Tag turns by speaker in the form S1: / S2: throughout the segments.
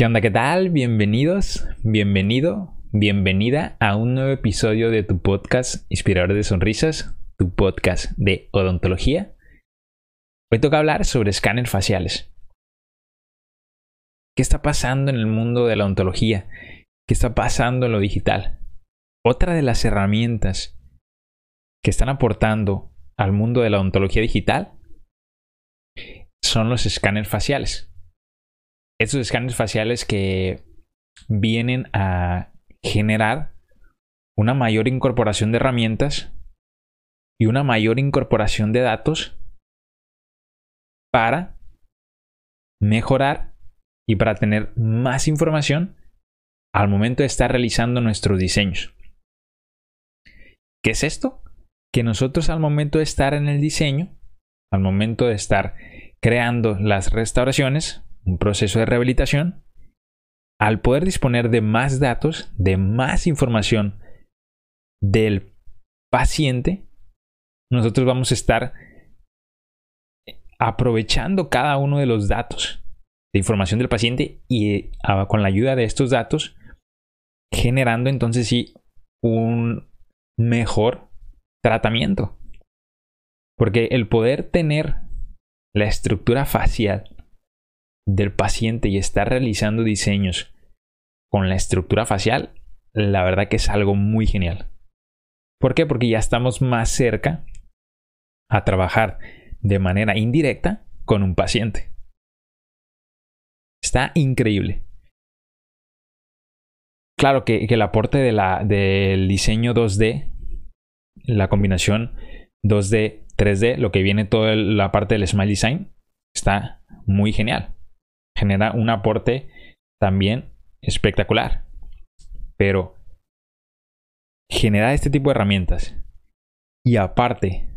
S1: ¿Qué onda? ¿Qué tal? Bienvenidos, bienvenido, bienvenida a un nuevo episodio de tu podcast Inspirador de Sonrisas, tu podcast de odontología. Hoy toca hablar sobre escáneres faciales. ¿Qué está pasando en el mundo de la odontología? ¿Qué está pasando en lo digital? Otra de las herramientas que están aportando al mundo de la odontología digital son los escáneres faciales estos escáneres faciales que vienen a generar una mayor incorporación de herramientas y una mayor incorporación de datos para mejorar y para tener más información al momento de estar realizando nuestros diseños. ¿Qué es esto? Que nosotros al momento de estar en el diseño, al momento de estar creando las restauraciones, un proceso de rehabilitación, al poder disponer de más datos, de más información del paciente, nosotros vamos a estar aprovechando cada uno de los datos de información del paciente y ah, con la ayuda de estos datos generando entonces sí un mejor tratamiento. Porque el poder tener la estructura facial del paciente y estar realizando diseños con la estructura facial, la verdad que es algo muy genial. ¿Por qué? Porque ya estamos más cerca a trabajar de manera indirecta con un paciente. Está increíble. Claro que, el aporte del diseño 2D, la combinación 2D, 3D, lo que viene toda la parte del Smile Design, está muy genial genera un aporte también espectacular. Pero generar este tipo de herramientas y aparte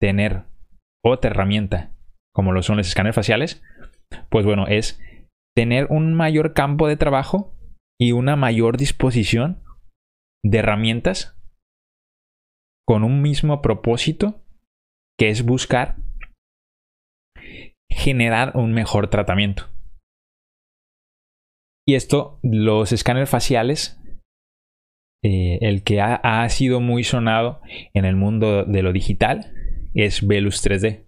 S1: tener otra herramienta como lo son los escáneres faciales, pues bueno, es tener un mayor campo de trabajo y una mayor disposición de herramientas con un mismo propósito que es buscar generar un mejor tratamiento. Y esto, los escáneres faciales, eh, el que ha, sido muy sonado en el mundo de lo digital es Velus 3D.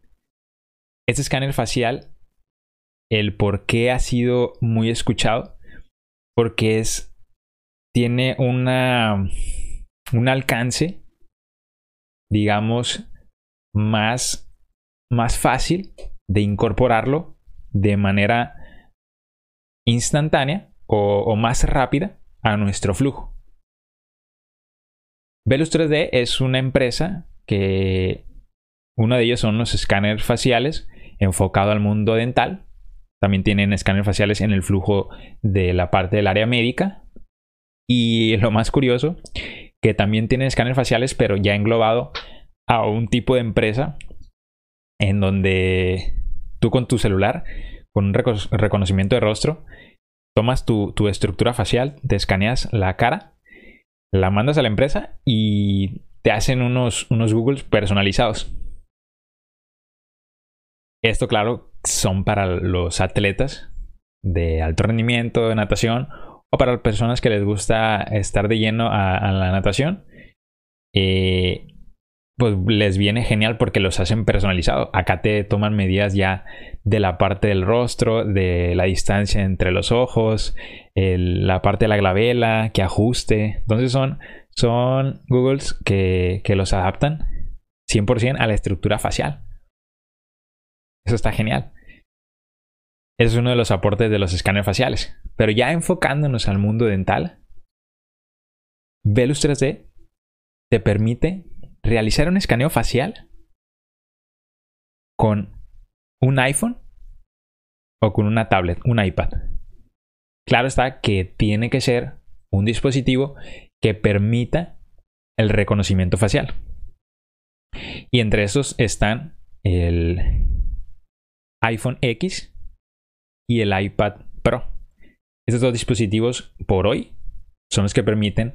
S1: Este escáner facial, el por qué ha sido muy escuchado, porque es, tiene una, un alcance, digamos, más, más fácil de incorporarlo de manera instantánea o, más rápida a nuestro flujo. Velus 3D es una empresa que uno de ellos son los escáneres faciales enfocado al mundo dental. También tienen escáneres faciales en el flujo de la parte del área médica. Y lo más curioso, que también tienen escáneres faciales, pero ya englobado a un tipo de empresa en donde tú con tu celular, con un reconocimiento de rostro, tomas tu, estructura facial, te escaneas la cara, la mandas a la empresa y te hacen unos, unos Googles personalizados. Esto, claro, son para los atletas de alto rendimiento, de natación, o para personas que les gusta estar de lleno a, la natación. Eh, pues les viene genial porque los hacen personalizados. Acá te toman medidas ya de la parte del rostro, de la distancia entre los ojos, la parte de la glabela, que ajuste. Entonces son, son Googles que, que los adaptan 100% a la estructura facial. Eso está genial. es uno de los aportes de los escáneres faciales. Pero ya enfocándonos al mundo dental, Velus 3D te permite realizar un escaneo facial con un iPhone o con una tablet, un iPad. Claro está que tiene que ser un dispositivo que permita el reconocimiento facial. Y entre esos están el iPhone X y el iPad Pro. Estos dos dispositivos por hoy son los que permiten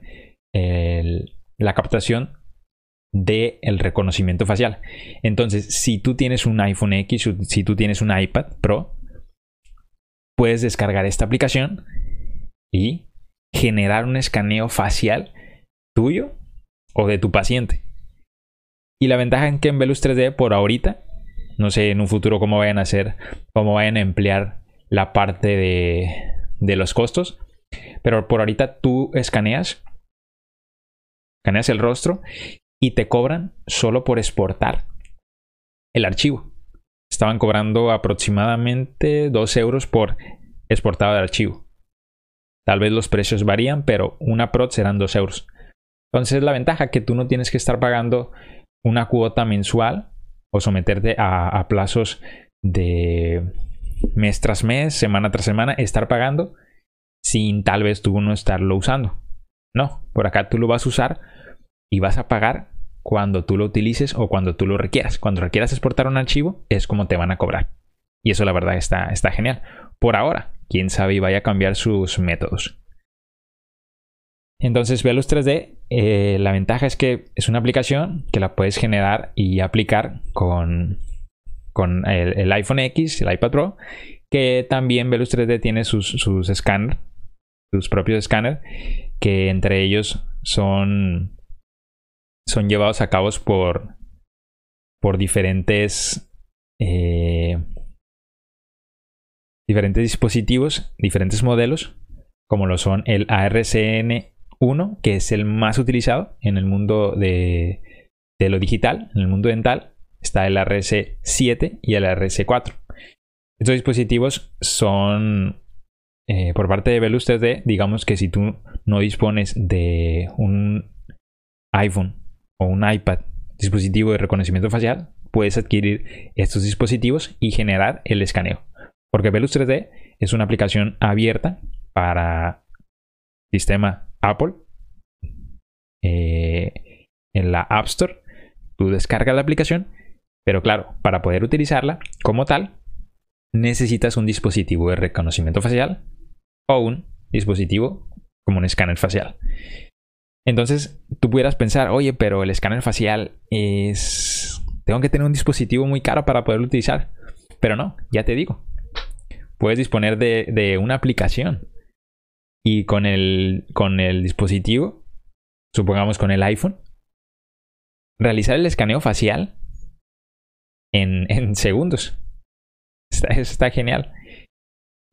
S1: la captación del el reconocimiento facial. Entonces, si tú tienes un iPhone X, si tú tienes un iPad Pro, puedes descargar esta aplicación y generar un escaneo facial tuyo o de tu paciente. Y la ventaja en que en Velus 3D por ahorita, no sé en un futuro cómo vayan a hacer, cómo vayan a emplear la parte de, de los costos, pero por ahorita tú escaneas, escaneas el rostro y te cobran solo por exportar el archivo. Estaban cobrando aproximadamente 2 euros por exportado de archivo. Tal vez los precios varían, pero una prot serán 2 euros. Entonces la ventaja que tú no tienes que estar pagando una cuota mensual o someterte a, a plazos de mes tras mes, semana tras semana, estar pagando sin tal vez tú no estarlo usando. No, por acá tú lo vas a usar y vas a pagar cuando tú lo utilices o cuando tú lo requieras. Cuando requieras exportar un archivo es como te van a cobrar. Y eso la verdad está, está genial. Por ahora, quién sabe y vaya a cambiar sus métodos. Entonces, Velus 3D, eh, la ventaja es que es una aplicación que la puedes generar y aplicar con, con el, iPhone X, el iPad Pro, que también Velus 3D tiene sus, sus sus propios escáneres, que entre ellos son son llevados a cabo por, por diferentes, eh, diferentes dispositivos, diferentes modelos, como lo son el ARCN1, que es el más utilizado en el mundo de, de lo digital, en el mundo dental. Está el RC7 y el RC4. Estos dispositivos son eh, por parte de Velus 3D, digamos que si tú no dispones de un iPhone o un iPad, dispositivo de reconocimiento facial, puedes adquirir estos dispositivos y generar el escaneo. Porque Velus 3D es una aplicación abierta para sistema Apple eh, en la App Store. Tú descargas la aplicación, pero claro, para poder utilizarla como tal, necesitas un dispositivo de reconocimiento facial o un dispositivo como un escáner facial. Entonces, tú pudieras pensar, oye, pero el escáner facial es... Tengo que tener un dispositivo muy caro para poderlo utilizar. Pero no, ya te digo. Puedes disponer de, una aplicación. Y con el, con el dispositivo, supongamos con el iPhone, realizar el escaneo facial en, segundos. Está, eso está genial.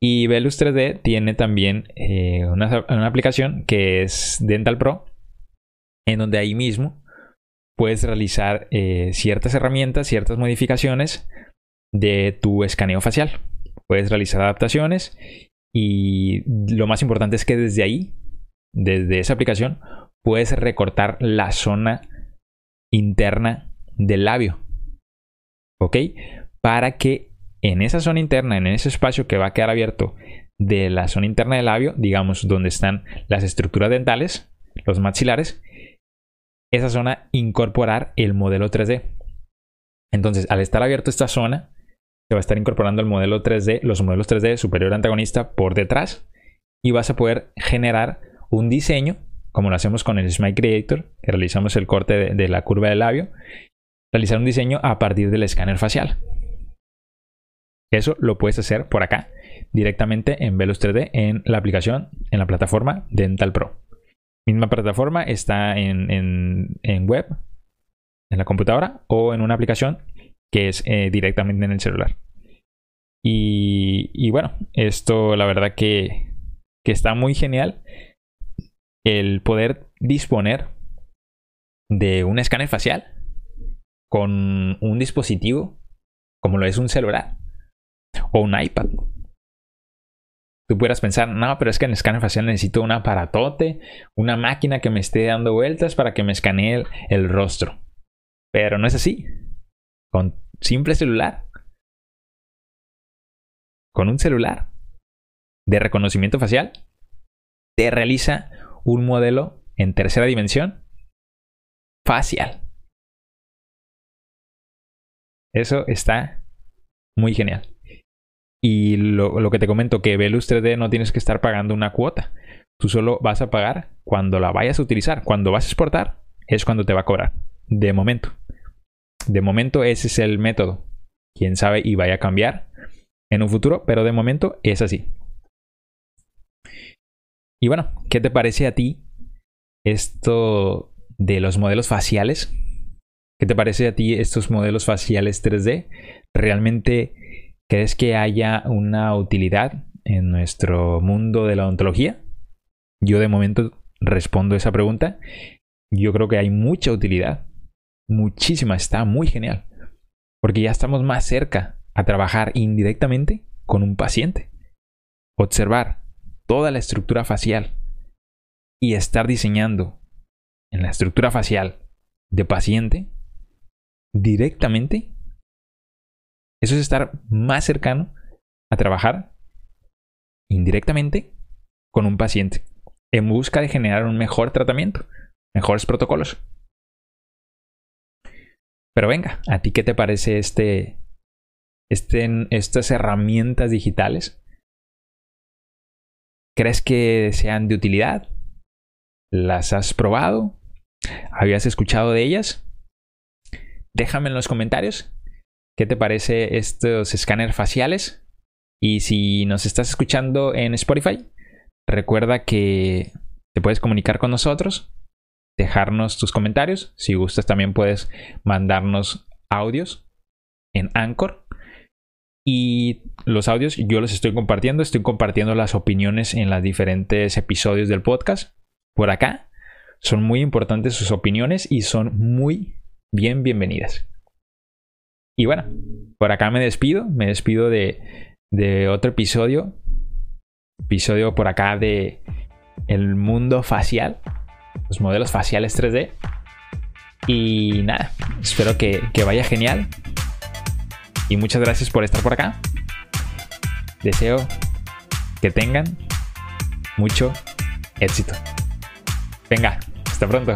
S1: Y Velus 3D tiene también eh, una, una, aplicación que es Dental Pro, en donde ahí mismo puedes realizar eh, ciertas herramientas, ciertas modificaciones de tu escaneo facial. Puedes realizar adaptaciones y lo más importante es que desde ahí, desde esa aplicación, puedes recortar la zona interna del labio. ¿Ok? Para que en esa zona interna, en ese espacio que va a quedar abierto de la zona interna del labio, digamos donde están las estructuras dentales, los maxilares, esa zona incorporar el modelo 3D. Entonces, al estar abierto esta zona, se va a estar incorporando el modelo 3D, los modelos 3D superior antagonista por detrás y vas a poder generar un diseño, como lo hacemos con el Smile Creator, que realizamos el corte de, de la curva del labio, realizar un diseño a partir del escáner facial. Eso lo puedes hacer por acá, directamente en Velus 3D en la aplicación, en la plataforma Dental Pro misma plataforma está en, web, en la computadora o en una aplicación que es eh, directamente en el celular. Y, bueno, esto la verdad que, que está muy genial el poder disponer de un escáner facial con un dispositivo como lo es un celular o un iPad Tú pudieras pensar, no, pero es que en el escáner facial necesito un aparatote, una máquina que me esté dando vueltas para que me escanee el, rostro. Pero no es así. Con simple celular. Con un celular de reconocimiento facial, te realiza un modelo en tercera dimensión facial. Eso está muy genial. Y lo, que te comento, que Velus 3D no tienes que estar pagando una cuota. Tú solo vas a pagar cuando la vayas a utilizar. Cuando vas a exportar, es cuando te va a cobrar. De momento. De momento ese es el método. Quién sabe y vaya a cambiar en un futuro, pero de momento es así. Y bueno, ¿qué te parece a ti esto de los modelos faciales? ¿Qué te parece a ti estos modelos faciales 3D? ¿Realmente crees que haya una utilidad en nuestro mundo de la odontología? Yo de momento respondo esa pregunta. Yo creo que hay mucha utilidad. Muchísima, está muy genial. Porque ya estamos más cerca a trabajar indirectamente con un paciente. Observar toda la estructura facial y estar diseñando en la estructura facial de paciente directamente. Eso es estar más cercano a trabajar indirectamente con un paciente en busca de generar un mejor tratamiento, mejores protocolos. Pero venga, ¿a ti qué te parece este, este, estas herramientas digitales? ¿Crees que sean de utilidad? ¿Las has probado? ¿Habías escuchado de ellas? Déjame en los comentarios qué te parece estos escáneres faciales. Y si nos estás escuchando en Spotify, recuerda que te puedes comunicar con nosotros, dejarnos tus comentarios. Si gustas, también puedes mandarnos audios en Anchor. Y los audios yo los estoy compartiendo. Estoy compartiendo las opiniones en los diferentes episodios del podcast por acá. Son muy importantes sus opiniones y son muy bien bienvenidas. Y bueno, por acá me despido. Me despido de, de otro episodio. Episodio por acá de el mundo facial. Los modelos faciales 3D. Y nada, espero que, que vaya genial. Y muchas gracias por estar por acá. Deseo que tengan mucho éxito. Venga, hasta pronto.